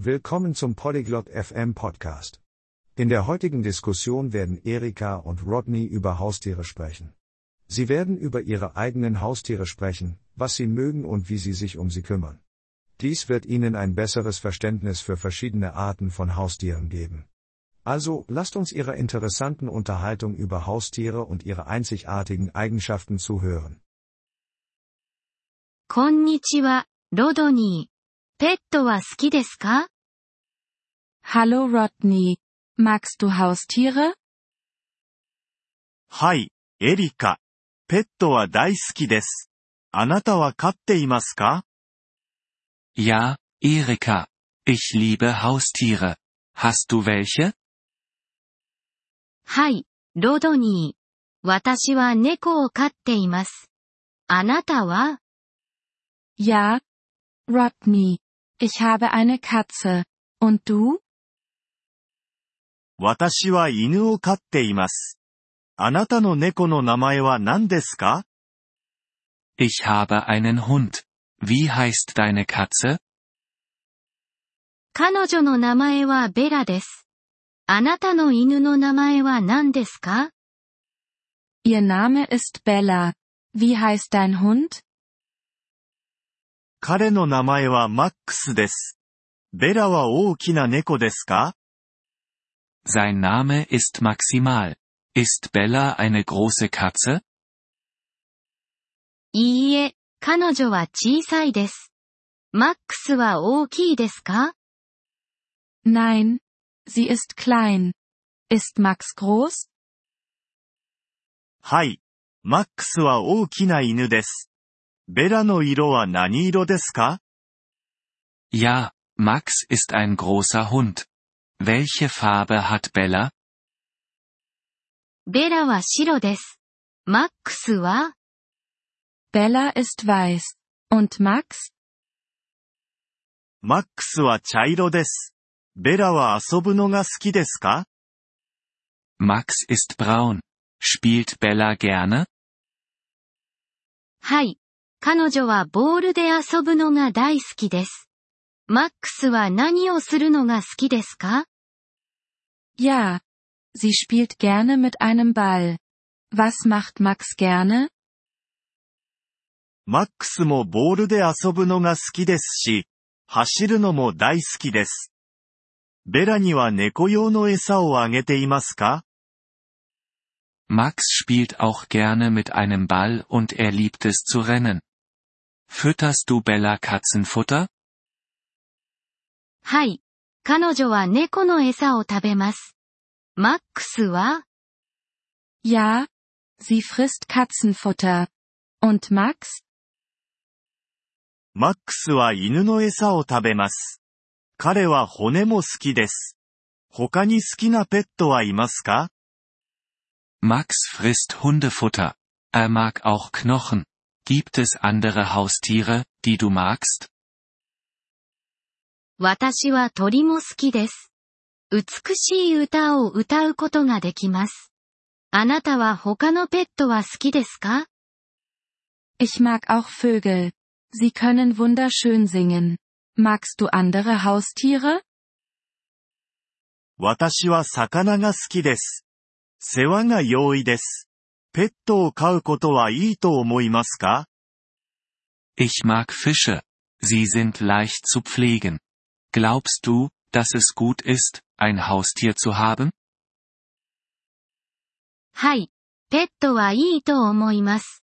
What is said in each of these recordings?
Willkommen zum Polyglot FM Podcast. In der heutigen Diskussion werden Erika und Rodney über Haustiere sprechen. Sie werden über ihre eigenen Haustiere sprechen, was sie mögen und wie sie sich um sie kümmern. Dies wird Ihnen ein besseres Verständnis für verschiedene Arten von Haustieren geben. Also, lasst uns Ihrer interessanten Unterhaltung über Haustiere und ihre einzigartigen Eigenschaften zuhören. こんにちは、ロドニー。 ペットは好きですか Hallo Rodney. Magst du Haustiere? はい、エリカ。ペットは大好きです。あなたは飼っていますか Ja, Erika. Ich liebe Haustiere. Hast du welche? はい、ロドニー。私は猫を飼っています。あなたは Ja. Rodney. Ich habe eine Katze. Und du? 私は犬を飼っています。あなたの猫の名前は何ですか Ich habe einen Hund. Wie heißt deine Katze? 彼女の名前はベラです。あなたの犬の名前は何ですか Ihr Name ist Bella. Wie heißt dein Hund? 彼の名前はマックスです。ベラは大きな猫ですか Sein Name ist Maximal. Ist Bella eine große Katze? いいえ、彼女は小さいです。マックスは大きいですか Nein. Sie ist klein. Ist Max groß? はい。マックスは大きな犬です。ベラの色は何色ですか Ja, Max ist ein großer Hund. Welche Farbe hat Bella? ベラは白です。マックスは Bella ist weiß. Und Max? マックスは茶色です。ベラは遊ぶのが好きですか Max ist braun. Spielt Bella gerne? はい。 彼女はボールで遊ぶのが大好きです。マックスは何をするのが好きですか Ja. Sie spielt gerne mit einem Ball. Was macht Max gerne? マックスもボールで遊ぶのが好きですし、走るのも大好きです。ベラには猫用の餌をあげていますか Max spielt auch gerne mit einem Ball und er liebt es zu rennen. Fütterst du Bella Katzenfutter? はい。彼女は猫の餌を食べます。マックスは Ja. Sie frisst Katzenfutter. Und Max? マックスは犬の餌を食べます。彼は骨も好きです。他に好きなペットはいますか Max frisst Hundefutter. Er mag auch Knochen. Gibt es andere Haustiere, die du magst? 私は鳥も好きです。美しい歌を歌うことができます。あなたは他のペットは好きですか Ich mag auch Vögel. Sie können wunderschön singen. Magst du andere Haustiere? 私は魚が好きです。世話が容易です。 ペットを飼うことはいいと思いますか Ich mag Fische. Sie sind leicht zu pflegen. Glaubst du, dass es gut ist, ein Haustier zu haben? はい。ペットはいいと思います。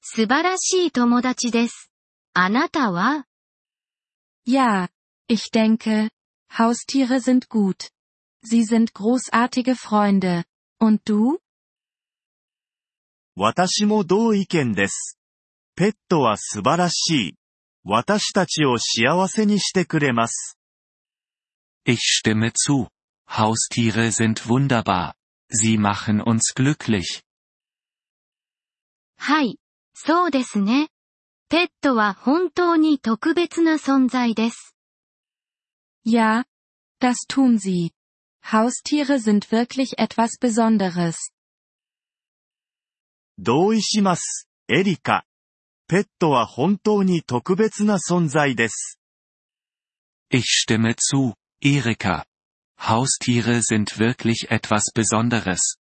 素晴らしい友達です。あなたは Ja. Ich denke, Haustiere sind gut. Sie sind großartige Freunde. Und du? 私も同意見です。ペットは素晴らしい。私たちを幸せにしてくれます。Ich stimme zu. Haustiere sind wunderbar. Sie machen uns glücklich. はい。そうですね。ペットは本当に特別な存在です。Ja. Das tun sie. Haustiere sind wirklich etwas Besonderes. 同意します、エリカ。ペットは本当に特別な存在です。 Ich stimme zu, Erika. Haustiere sind wirklich etwas Besonderes.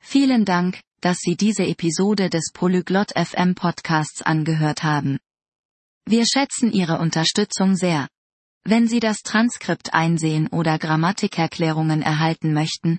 Vielen Dank, dass Sie diese Episode des Polyglot FM Podcasts angehört haben. Wir schätzen Ihre Unterstützung sehr. Wenn Sie das Transkript einsehen oder Grammatikerklärungen erhalten möchten,